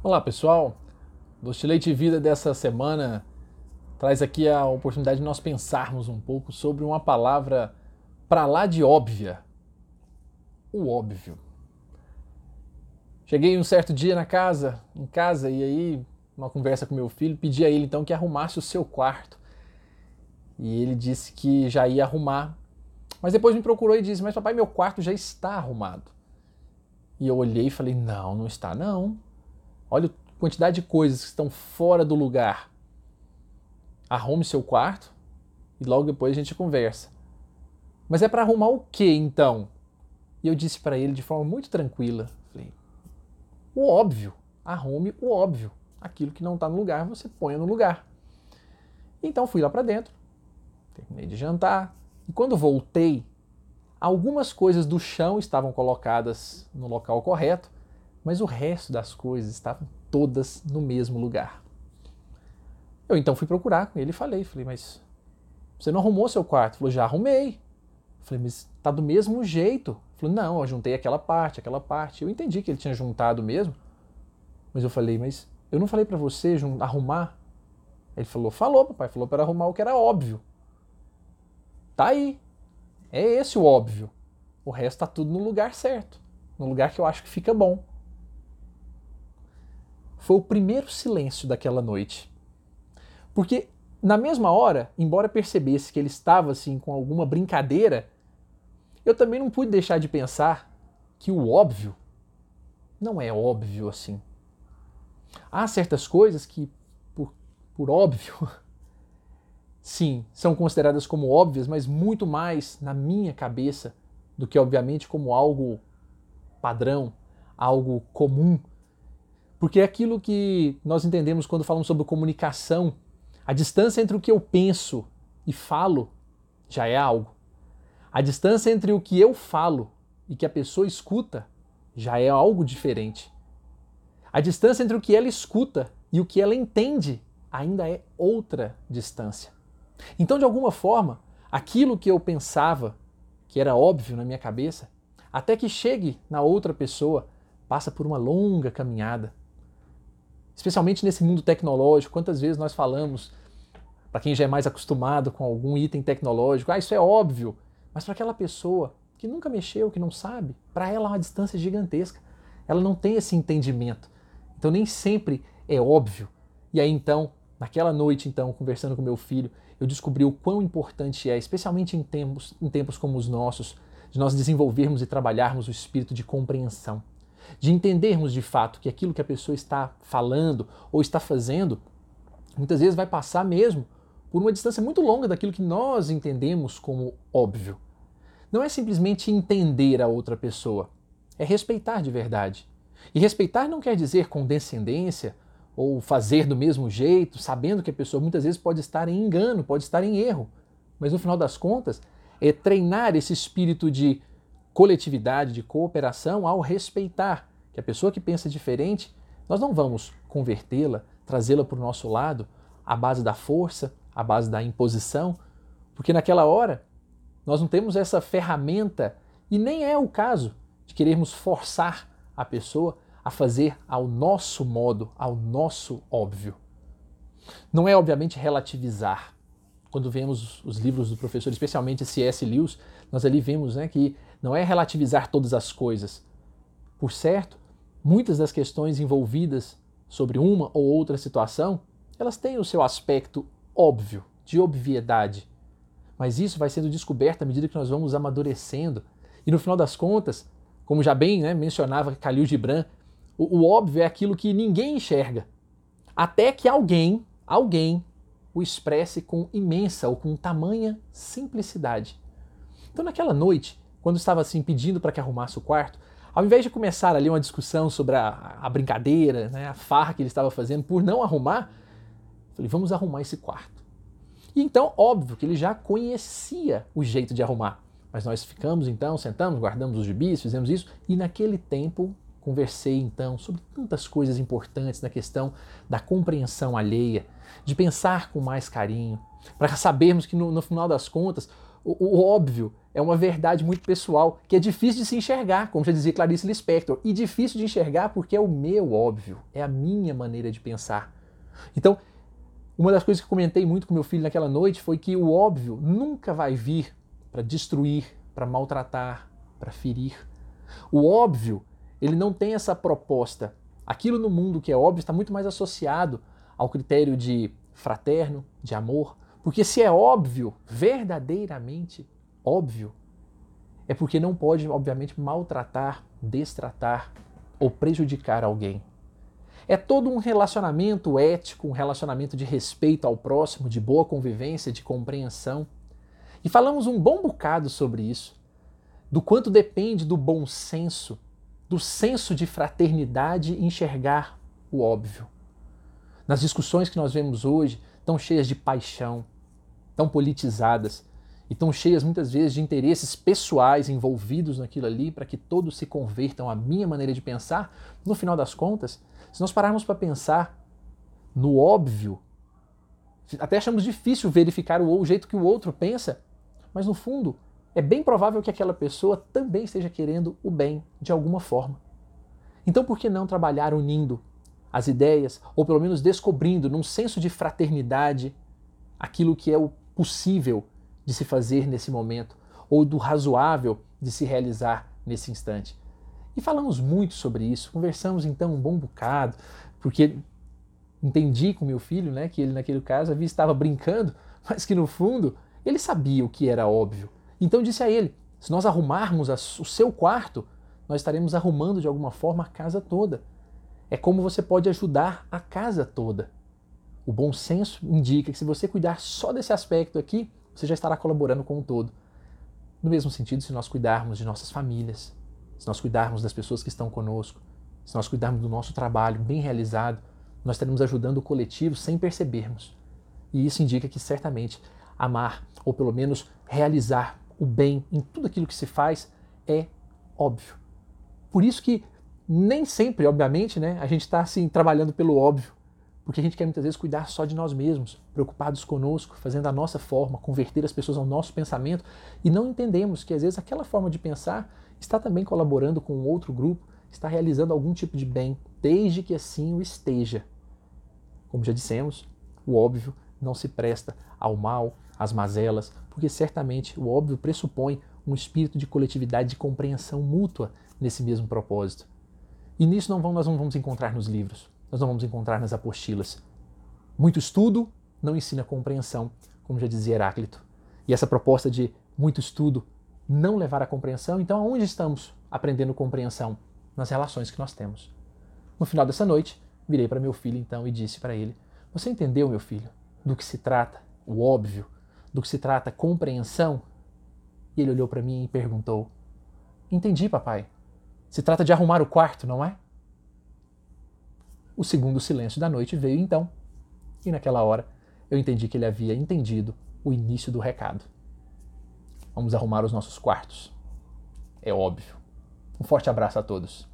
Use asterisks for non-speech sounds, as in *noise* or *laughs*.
Olá pessoal, Doce Leite Vida dessa semana traz aqui a oportunidade de nós pensarmos um pouco sobre uma palavra para lá de óbvia, o óbvio. Cheguei um certo dia na casa, em casa, e aí, uma conversa com meu filho, pedi a ele então que arrumasse o seu quarto. E ele disse que já ia arrumar. Mas depois me procurou e disse: Mas papai, meu quarto já está arrumado. E eu olhei e falei: Não, não está, não. Olha a quantidade de coisas que estão fora do lugar. Arrume seu quarto e logo depois a gente conversa. Mas é para arrumar o que então? E eu disse para ele de forma muito tranquila: falei, o óbvio, arrume o óbvio. Aquilo que não está no lugar, você põe no lugar. Então fui lá para dentro, terminei de jantar, e quando voltei, algumas coisas do chão estavam colocadas no local correto, mas o resto das coisas estavam todas no mesmo lugar. Eu então fui procurar com ele e falei, falei, mas você não arrumou seu quarto? Ele falou, já arrumei. Falei, mas tá do mesmo jeito. Ele falou, não, eu juntei aquela parte, aquela parte. Eu entendi que ele tinha juntado mesmo, mas eu falei, mas eu não falei para você arrumar? Ele falou, falou, papai, falou para arrumar o que era óbvio. Tá aí. É esse o óbvio. O resto tá tudo no lugar certo, no lugar que eu acho que fica bom. Foi o primeiro silêncio daquela noite. Porque na mesma hora, embora percebesse que ele estava assim com alguma brincadeira, eu também não pude deixar de pensar que o óbvio não é óbvio assim. Há certas coisas que, por, por óbvio, *laughs* sim, são consideradas como óbvias, mas muito mais na minha cabeça do que, obviamente, como algo padrão, algo comum. Porque é aquilo que nós entendemos quando falamos sobre comunicação. A distância entre o que eu penso e falo já é algo. A distância entre o que eu falo e que a pessoa escuta já é algo diferente. A distância entre o que ela escuta e o que ela entende ainda é outra distância. Então, de alguma forma, aquilo que eu pensava que era óbvio na minha cabeça, até que chegue na outra pessoa, passa por uma longa caminhada. Especialmente nesse mundo tecnológico, quantas vezes nós falamos, para quem já é mais acostumado com algum item tecnológico, ah, isso é óbvio, mas para aquela pessoa que nunca mexeu, que não sabe, para ela é uma distância gigantesca. Ela não tem esse entendimento. Então nem sempre é óbvio. E aí então Naquela noite, então, conversando com meu filho, eu descobri o quão importante é, especialmente em tempos, em tempos como os nossos, de nós desenvolvermos e trabalharmos o espírito de compreensão, de entendermos de fato que aquilo que a pessoa está falando ou está fazendo, muitas vezes vai passar mesmo por uma distância muito longa daquilo que nós entendemos como óbvio. Não é simplesmente entender a outra pessoa, é respeitar de verdade. E respeitar não quer dizer condescendência ou fazer do mesmo jeito, sabendo que a pessoa muitas vezes pode estar em engano, pode estar em erro. Mas no final das contas, é treinar esse espírito de coletividade, de cooperação ao respeitar que a pessoa que pensa diferente, nós não vamos convertê-la, trazê-la para o nosso lado à base da força, à base da imposição, porque naquela hora nós não temos essa ferramenta e nem é o caso de querermos forçar a pessoa a fazer ao nosso modo, ao nosso óbvio. Não é, obviamente, relativizar. Quando vemos os livros do professor, especialmente C.S. Lewis, nós ali vemos né, que não é relativizar todas as coisas. Por certo, muitas das questões envolvidas sobre uma ou outra situação, elas têm o seu aspecto óbvio, de obviedade. Mas isso vai sendo descoberto à medida que nós vamos amadurecendo. E no final das contas, como já bem né, mencionava Khalil Gibran, o, o óbvio é aquilo que ninguém enxerga. Até que alguém, alguém, o expresse com imensa ou com tamanha simplicidade. Então, naquela noite, quando estava assim pedindo para que arrumasse o quarto, ao invés de começar ali uma discussão sobre a, a brincadeira, né, a farra que ele estava fazendo por não arrumar, falei, vamos arrumar esse quarto. E então, óbvio que ele já conhecia o jeito de arrumar. Mas nós ficamos então, sentamos, guardamos os gibis, fizemos isso, e naquele tempo Conversei então sobre tantas coisas importantes na questão da compreensão alheia, de pensar com mais carinho, para sabermos que no, no, final das contas o, o óbvio é uma verdade muito pessoal, que é difícil de se enxergar, como já dizia Clarice Lispector, e difícil de enxergar porque é o meu óbvio, é a minha maneira de pensar. Então, uma das coisas que comentei muito com meu filho naquela noite foi que o óbvio nunca vai vir para destruir, para maltratar, para ferir. O óbvio, ele não tem essa proposta. Aquilo no mundo que é óbvio está muito mais associado ao critério de fraterno, de amor, porque se é óbvio, verdadeiramente óbvio, é porque não pode, obviamente, maltratar, destratar ou prejudicar alguém. É todo um relacionamento ético, um relacionamento de respeito ao próximo, de boa convivência, de compreensão. E falamos um bom bocado sobre isso, do quanto depende do bom senso, do senso de fraternidade enxergar o óbvio. Nas discussões que nós vemos hoje, tão cheias de paixão, tão politizadas e tão cheias muitas vezes de interesses pessoais envolvidos naquilo ali para que todos se convertam à minha maneira de pensar, no final das contas, se nós pararmos para pensar no óbvio, até achamos difícil verificar o, o jeito que o outro pensa, mas no fundo é bem provável que aquela pessoa também esteja querendo o bem de alguma forma. Então por que não trabalhar unindo as ideias, ou pelo menos descobrindo num senso de fraternidade aquilo que é o possível de se fazer nesse momento, ou do razoável de se realizar nesse instante. E falamos muito sobre isso, conversamos então um bom bocado, porque entendi com meu filho, né, que ele naquele caso havia estava brincando, *laughs* mas que no fundo ele sabia o que era óbvio. Então disse a ele: se nós arrumarmos o seu quarto, nós estaremos arrumando de alguma forma a casa toda. É como você pode ajudar a casa toda. O bom senso indica que se você cuidar só desse aspecto aqui, você já estará colaborando com o todo. No mesmo sentido, se nós cuidarmos de nossas famílias, se nós cuidarmos das pessoas que estão conosco, se nós cuidarmos do nosso trabalho bem realizado, nós estaremos ajudando o coletivo sem percebermos. E isso indica que certamente amar, ou pelo menos realizar o bem em tudo aquilo que se faz, é óbvio. Por isso que nem sempre, obviamente, né, a gente está assim, trabalhando pelo óbvio porque a gente quer muitas vezes cuidar só de nós mesmos, preocupados conosco, fazendo a nossa forma, converter as pessoas ao nosso pensamento, e não entendemos que às vezes aquela forma de pensar está também colaborando com outro grupo, está realizando algum tipo de bem, desde que assim o esteja. Como já dissemos, o óbvio não se presta ao mal, às mazelas, porque certamente o óbvio pressupõe um espírito de coletividade, de compreensão mútua nesse mesmo propósito. E nisso não vamos, nós não vamos encontrar nos livros nós não vamos encontrar nas apostilas. Muito estudo não ensina compreensão, como já dizia Heráclito. E essa proposta de muito estudo não levar à compreensão, então aonde estamos aprendendo compreensão? Nas relações que nós temos. No final dessa noite, virei para meu filho então e disse para ele: Você entendeu, meu filho, do que se trata o óbvio, do que se trata compreensão? E ele olhou para mim e perguntou: Entendi, papai. Se trata de arrumar o quarto, não é? O segundo silêncio da noite veio então, e naquela hora eu entendi que ele havia entendido o início do recado. Vamos arrumar os nossos quartos. É óbvio. Um forte abraço a todos.